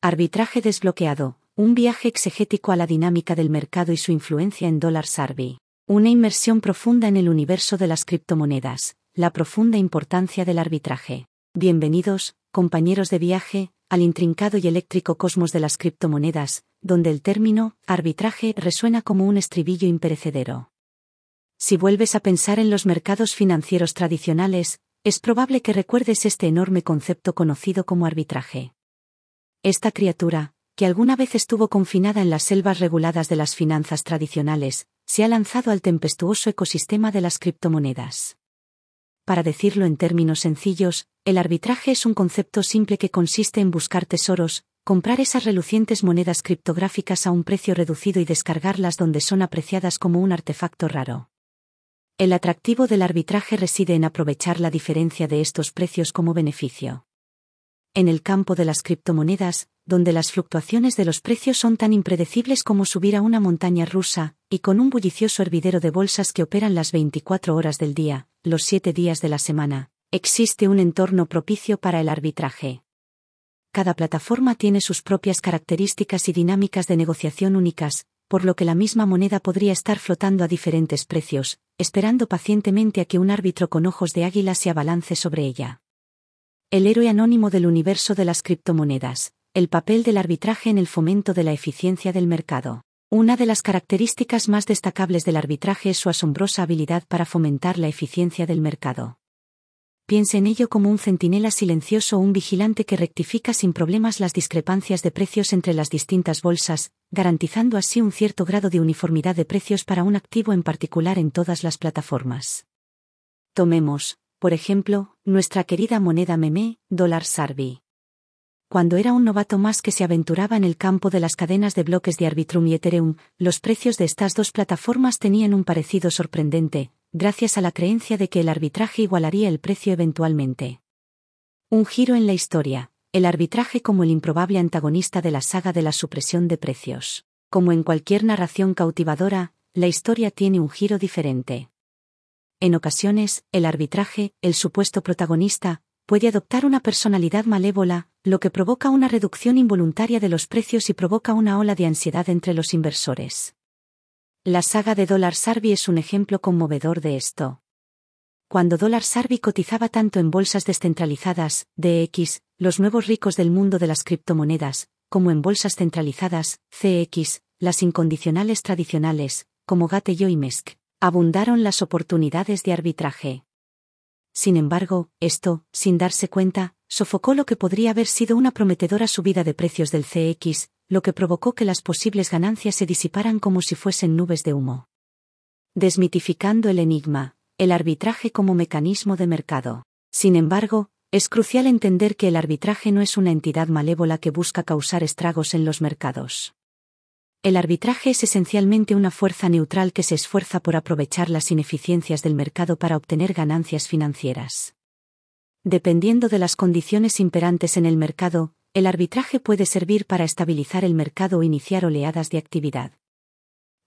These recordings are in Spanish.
Arbitraje desbloqueado, un viaje exegético a la dinámica del mercado y su influencia en dólar Sarbi. Una inmersión profunda en el universo de las criptomonedas, la profunda importancia del arbitraje. Bienvenidos, compañeros de viaje, al intrincado y eléctrico cosmos de las criptomonedas, donde el término arbitraje resuena como un estribillo imperecedero. Si vuelves a pensar en los mercados financieros tradicionales, es probable que recuerdes este enorme concepto conocido como arbitraje. Esta criatura, que alguna vez estuvo confinada en las selvas reguladas de las finanzas tradicionales, se ha lanzado al tempestuoso ecosistema de las criptomonedas. Para decirlo en términos sencillos, el arbitraje es un concepto simple que consiste en buscar tesoros, comprar esas relucientes monedas criptográficas a un precio reducido y descargarlas donde son apreciadas como un artefacto raro. El atractivo del arbitraje reside en aprovechar la diferencia de estos precios como beneficio. En el campo de las criptomonedas, donde las fluctuaciones de los precios son tan impredecibles como subir a una montaña rusa, y con un bullicioso hervidero de bolsas que operan las 24 horas del día, los 7 días de la semana, existe un entorno propicio para el arbitraje cada plataforma tiene sus propias características y dinámicas de negociación únicas, por lo que la misma moneda podría estar flotando a diferentes precios, esperando pacientemente a que un árbitro con ojos de águila se abalance sobre ella. El héroe anónimo del universo de las criptomonedas, el papel del arbitraje en el fomento de la eficiencia del mercado. Una de las características más destacables del arbitraje es su asombrosa habilidad para fomentar la eficiencia del mercado piense en ello como un centinela silencioso o un vigilante que rectifica sin problemas las discrepancias de precios entre las distintas bolsas, garantizando así un cierto grado de uniformidad de precios para un activo en particular en todas las plataformas. Tomemos, por ejemplo, nuestra querida moneda meme, dólar Sarbi. Cuando era un novato más que se aventuraba en el campo de las cadenas de bloques de Arbitrum y Ethereum, los precios de estas dos plataformas tenían un parecido sorprendente, gracias a la creencia de que el arbitraje igualaría el precio eventualmente. Un giro en la historia, el arbitraje como el improbable antagonista de la saga de la supresión de precios. Como en cualquier narración cautivadora, la historia tiene un giro diferente. En ocasiones, el arbitraje, el supuesto protagonista, puede adoptar una personalidad malévola, lo que provoca una reducción involuntaria de los precios y provoca una ola de ansiedad entre los inversores. La saga de Dollar Sarbi es un ejemplo conmovedor de esto. Cuando Dollar Sarbi cotizaba tanto en bolsas descentralizadas, DX, los nuevos ricos del mundo de las criptomonedas, como en bolsas centralizadas, CX, las incondicionales tradicionales, como Gate y Mesk, abundaron las oportunidades de arbitraje. Sin embargo, esto, sin darse cuenta, sofocó lo que podría haber sido una prometedora subida de precios del CX, lo que provocó que las posibles ganancias se disiparan como si fuesen nubes de humo. Desmitificando el enigma, el arbitraje como mecanismo de mercado. Sin embargo, es crucial entender que el arbitraje no es una entidad malévola que busca causar estragos en los mercados. El arbitraje es esencialmente una fuerza neutral que se esfuerza por aprovechar las ineficiencias del mercado para obtener ganancias financieras. Dependiendo de las condiciones imperantes en el mercado, el arbitraje puede servir para estabilizar el mercado o iniciar oleadas de actividad.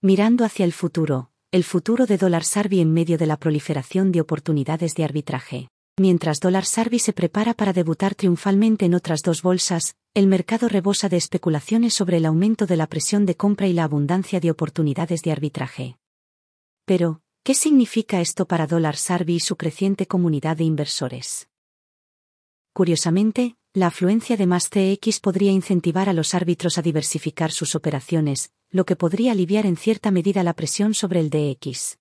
Mirando hacia el futuro, el futuro de dólar Sarbi en medio de la proliferación de oportunidades de arbitraje. Mientras dólar Sarbi se prepara para debutar triunfalmente en otras dos bolsas, el mercado rebosa de especulaciones sobre el aumento de la presión de compra y la abundancia de oportunidades de arbitraje. Pero, ¿qué significa esto para dólar Sarbi y su creciente comunidad de inversores? Curiosamente, la afluencia de más CX podría incentivar a los árbitros a diversificar sus operaciones, lo que podría aliviar en cierta medida la presión sobre el DX.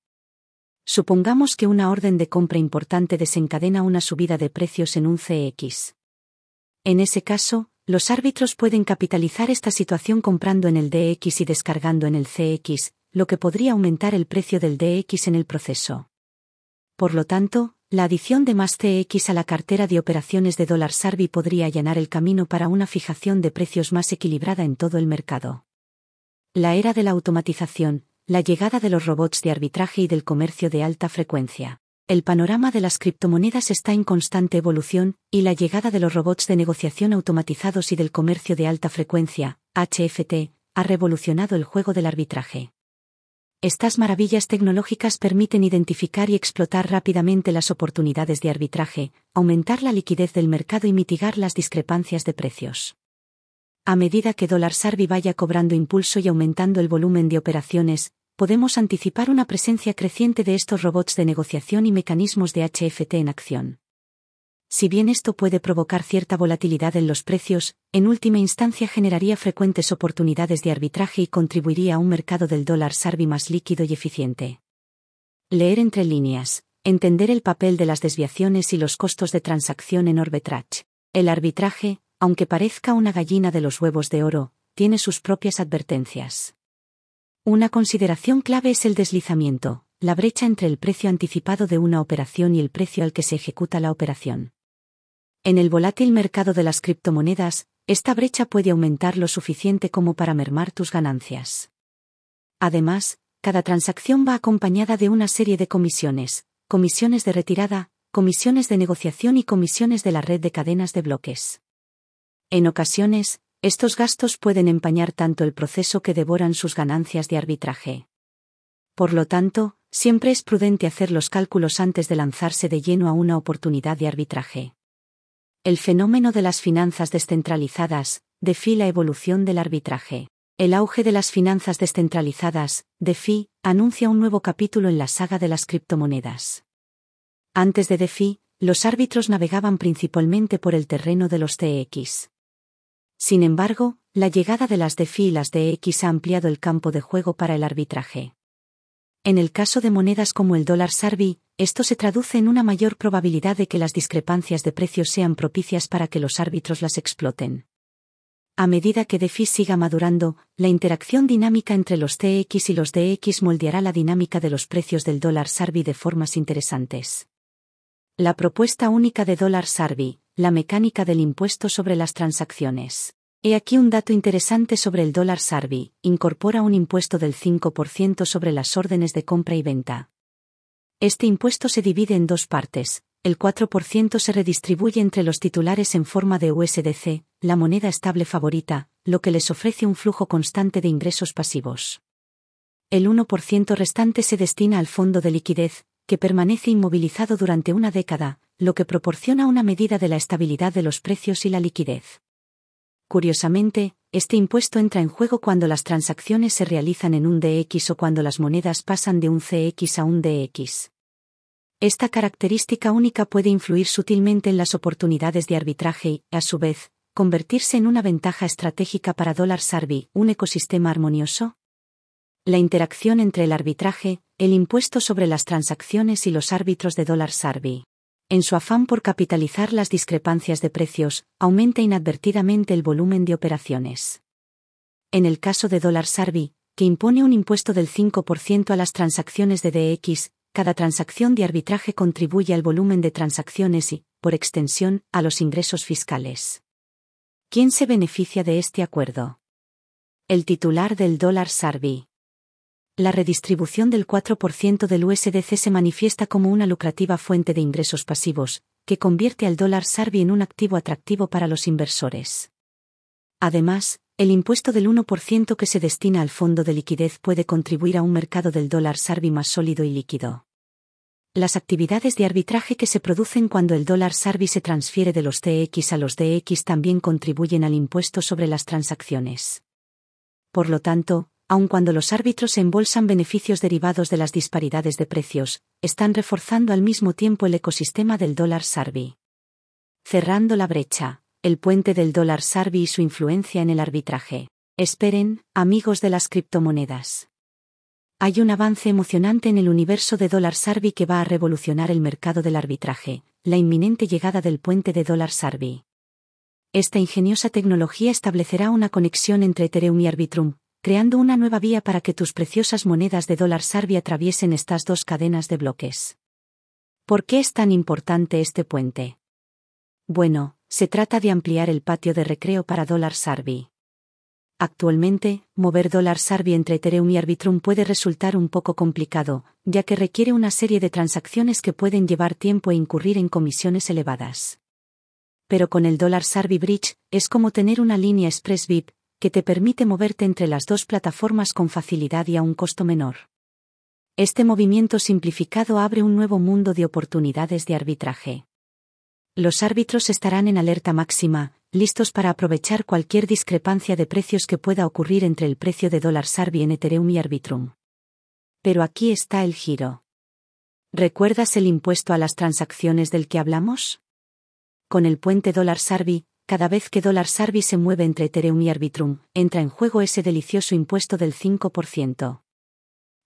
Supongamos que una orden de compra importante desencadena una subida de precios en un CX. En ese caso, los árbitros pueden capitalizar esta situación comprando en el DX y descargando en el CX, lo que podría aumentar el precio del DX en el proceso. Por lo tanto, la adición de más TX a la cartera de operaciones de dólar Sarbi podría allanar el camino para una fijación de precios más equilibrada en todo el mercado. La era de la automatización, la llegada de los robots de arbitraje y del comercio de alta frecuencia. El panorama de las criptomonedas está en constante evolución, y la llegada de los robots de negociación automatizados y del comercio de alta frecuencia, HFT, ha revolucionado el juego del arbitraje. Estas maravillas tecnológicas permiten identificar y explotar rápidamente las oportunidades de arbitraje, aumentar la liquidez del mercado y mitigar las discrepancias de precios. A medida que dólar Sarbi vaya cobrando impulso y aumentando el volumen de operaciones, podemos anticipar una presencia creciente de estos robots de negociación y mecanismos de HFT en acción. Si bien esto puede provocar cierta volatilidad en los precios, en última instancia generaría frecuentes oportunidades de arbitraje y contribuiría a un mercado del dólar Sarbi más líquido y eficiente. Leer entre líneas, entender el papel de las desviaciones y los costos de transacción en arbitrage. El arbitraje, aunque parezca una gallina de los huevos de oro, tiene sus propias advertencias. Una consideración clave es el deslizamiento, la brecha entre el precio anticipado de una operación y el precio al que se ejecuta la operación. En el volátil mercado de las criptomonedas, esta brecha puede aumentar lo suficiente como para mermar tus ganancias. Además, cada transacción va acompañada de una serie de comisiones, comisiones de retirada, comisiones de negociación y comisiones de la red de cadenas de bloques. En ocasiones, estos gastos pueden empañar tanto el proceso que devoran sus ganancias de arbitraje. Por lo tanto, siempre es prudente hacer los cálculos antes de lanzarse de lleno a una oportunidad de arbitraje. El fenómeno de las finanzas descentralizadas, DeFi la evolución del arbitraje. El auge de las finanzas descentralizadas, DeFi, anuncia un nuevo capítulo en la saga de las criptomonedas. Antes de DeFi, los árbitros navegaban principalmente por el terreno de los TX. Sin embargo, la llegada de las DeFi y las DX ha ampliado el campo de juego para el arbitraje. En el caso de monedas como el dólar Sarbi, esto se traduce en una mayor probabilidad de que las discrepancias de precios sean propicias para que los árbitros las exploten. A medida que DeFi siga madurando, la interacción dinámica entre los TX y los DX moldeará la dinámica de los precios del dólar Sarbi de formas interesantes. La propuesta única de dólar Sarbi, la mecánica del impuesto sobre las transacciones. He aquí un dato interesante sobre el dólar Sarbi, incorpora un impuesto del 5% sobre las órdenes de compra y venta. Este impuesto se divide en dos partes. El 4% se redistribuye entre los titulares en forma de USDC, la moneda estable favorita, lo que les ofrece un flujo constante de ingresos pasivos. El 1% restante se destina al fondo de liquidez, que permanece inmovilizado durante una década, lo que proporciona una medida de la estabilidad de los precios y la liquidez. Curiosamente, este impuesto entra en juego cuando las transacciones se realizan en un DX o cuando las monedas pasan de un CX a un DX. Esta característica única puede influir sutilmente en las oportunidades de arbitraje y, a su vez, convertirse en una ventaja estratégica para Dollar Sarbi, un ecosistema armonioso. La interacción entre el arbitraje, el impuesto sobre las transacciones y los árbitros de Dollar Sarbi en su afán por capitalizar las discrepancias de precios, aumenta inadvertidamente el volumen de operaciones. En el caso de dólar Sarbi, que impone un impuesto del 5% a las transacciones de DX, cada transacción de arbitraje contribuye al volumen de transacciones y, por extensión, a los ingresos fiscales. ¿Quién se beneficia de este acuerdo? El titular del dólar Sarbi la redistribución del 4% del USDC se manifiesta como una lucrativa fuente de ingresos pasivos, que convierte al dólar Sarbi en un activo atractivo para los inversores. Además, el impuesto del 1% que se destina al fondo de liquidez puede contribuir a un mercado del dólar Sarbi más sólido y líquido. Las actividades de arbitraje que se producen cuando el dólar Sarbi se transfiere de los TX a los DX también contribuyen al impuesto sobre las transacciones. Por lo tanto, aun cuando los árbitros embolsan beneficios derivados de las disparidades de precios, están reforzando al mismo tiempo el ecosistema del dólar Sarbi. Cerrando la brecha, el puente del dólar Sarbi y su influencia en el arbitraje. Esperen, amigos de las criptomonedas. Hay un avance emocionante en el universo de dólar Sarbi que va a revolucionar el mercado del arbitraje, la inminente llegada del puente de dólar Sarbi. Esta ingeniosa tecnología establecerá una conexión entre Ethereum y Arbitrum, creando una nueva vía para que tus preciosas monedas de dólar Sarbi atraviesen estas dos cadenas de bloques. ¿Por qué es tan importante este puente? Bueno, se trata de ampliar el patio de recreo para dólar Sarbi. Actualmente, mover dólar Sarbi entre Ethereum y Arbitrum puede resultar un poco complicado, ya que requiere una serie de transacciones que pueden llevar tiempo e incurrir en comisiones elevadas. Pero con el dólar Sarbi Bridge, es como tener una línea Express VIP, que te permite moverte entre las dos plataformas con facilidad y a un costo menor. Este movimiento simplificado abre un nuevo mundo de oportunidades de arbitraje. Los árbitros estarán en alerta máxima, listos para aprovechar cualquier discrepancia de precios que pueda ocurrir entre el precio de dólar Sarbi en Ethereum y Arbitrum. Pero aquí está el giro. ¿Recuerdas el impuesto a las transacciones del que hablamos? Con el puente dólar Sarbi, cada vez que dólar Sarbi se mueve entre Ethereum y Arbitrum, entra en juego ese delicioso impuesto del 5%.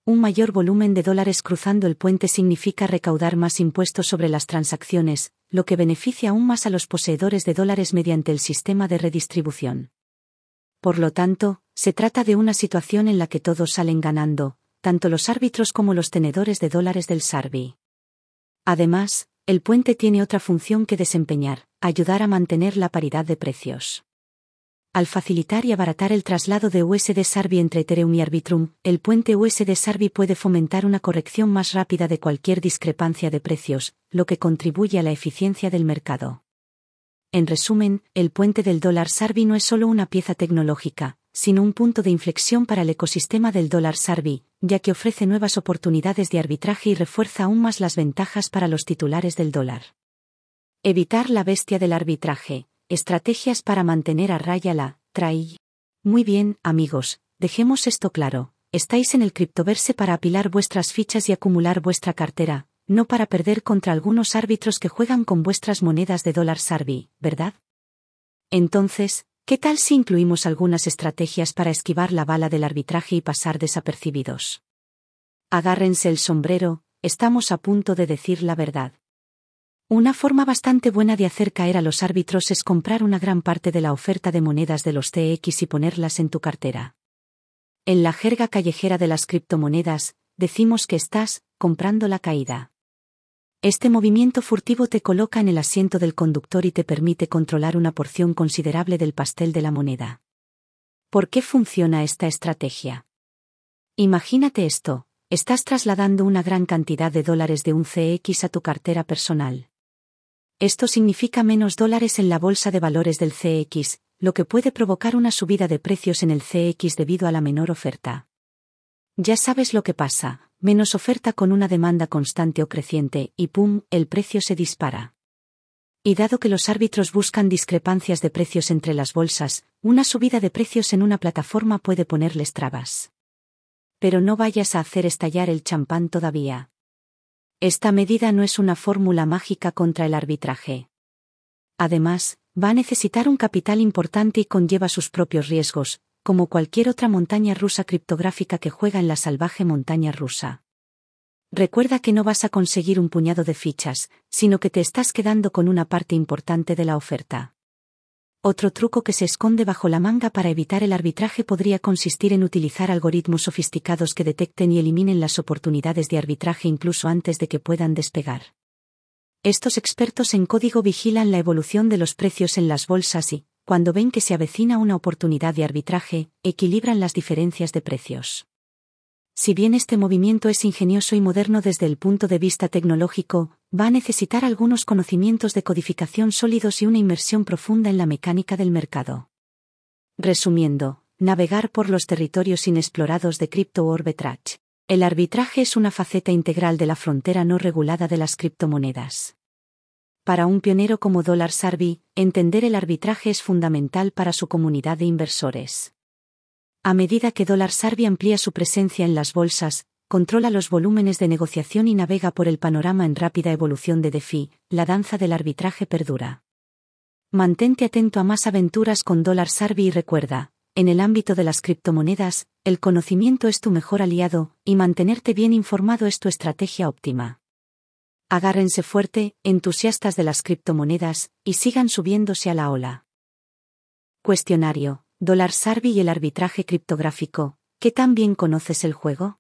Un mayor volumen de dólares cruzando el puente significa recaudar más impuestos sobre las transacciones, lo que beneficia aún más a los poseedores de dólares mediante el sistema de redistribución. Por lo tanto, se trata de una situación en la que todos salen ganando, tanto los árbitros como los tenedores de dólares del Sarbi. Además, el puente tiene otra función que desempeñar, ayudar a mantener la paridad de precios. Al facilitar y abaratar el traslado de USD Sarbi entre Ethereum y Arbitrum, el puente USD Sarbi puede fomentar una corrección más rápida de cualquier discrepancia de precios, lo que contribuye a la eficiencia del mercado. En resumen, el puente del dólar Sarbi no es solo una pieza tecnológica, sino un punto de inflexión para el ecosistema del dólar Sarbi, ya que ofrece nuevas oportunidades de arbitraje y refuerza aún más las ventajas para los titulares del dólar. Evitar la bestia del arbitraje. Estrategias para mantener a raya la TRAI. Muy bien, amigos, dejemos esto claro. Estáis en el criptoverse para apilar vuestras fichas y acumular vuestra cartera, no para perder contra algunos árbitros que juegan con vuestras monedas de dólar Sarbi, ¿verdad? Entonces, ¿Qué tal si incluimos algunas estrategias para esquivar la bala del arbitraje y pasar desapercibidos? Agárrense el sombrero, estamos a punto de decir la verdad. Una forma bastante buena de hacer caer a los árbitros es comprar una gran parte de la oferta de monedas de los TX y ponerlas en tu cartera. En la jerga callejera de las criptomonedas, decimos que estás comprando la caída. Este movimiento furtivo te coloca en el asiento del conductor y te permite controlar una porción considerable del pastel de la moneda. ¿Por qué funciona esta estrategia? Imagínate esto, estás trasladando una gran cantidad de dólares de un CX a tu cartera personal. Esto significa menos dólares en la bolsa de valores del CX, lo que puede provocar una subida de precios en el CX debido a la menor oferta. Ya sabes lo que pasa, menos oferta con una demanda constante o creciente, y ¡pum!, el precio se dispara. Y dado que los árbitros buscan discrepancias de precios entre las bolsas, una subida de precios en una plataforma puede ponerles trabas. Pero no vayas a hacer estallar el champán todavía. Esta medida no es una fórmula mágica contra el arbitraje. Además, va a necesitar un capital importante y conlleva sus propios riesgos, como cualquier otra montaña rusa criptográfica que juega en la salvaje montaña rusa. Recuerda que no vas a conseguir un puñado de fichas, sino que te estás quedando con una parte importante de la oferta. Otro truco que se esconde bajo la manga para evitar el arbitraje podría consistir en utilizar algoritmos sofisticados que detecten y eliminen las oportunidades de arbitraje incluso antes de que puedan despegar. Estos expertos en código vigilan la evolución de los precios en las bolsas y, cuando ven que se avecina una oportunidad de arbitraje, equilibran las diferencias de precios. Si bien este movimiento es ingenioso y moderno desde el punto de vista tecnológico, va a necesitar algunos conocimientos de codificación sólidos y una inmersión profunda en la mecánica del mercado. Resumiendo, navegar por los territorios inexplorados de Crypto Arbitrage. El arbitraje es una faceta integral de la frontera no regulada de las criptomonedas. Para un pionero como Dollar Sarbi, entender el arbitraje es fundamental para su comunidad de inversores. A medida que Dollar Sarbi amplía su presencia en las bolsas, controla los volúmenes de negociación y navega por el panorama en rápida evolución de DeFi, la danza del arbitraje perdura. Mantente atento a más aventuras con Dollar Sarbi y recuerda, en el ámbito de las criptomonedas, el conocimiento es tu mejor aliado, y mantenerte bien informado es tu estrategia óptima. Agárrense fuerte, entusiastas de las criptomonedas, y sigan subiéndose a la ola. Cuestionario. Dólar Sarbi y el arbitraje criptográfico. ¿Qué tan bien conoces el juego?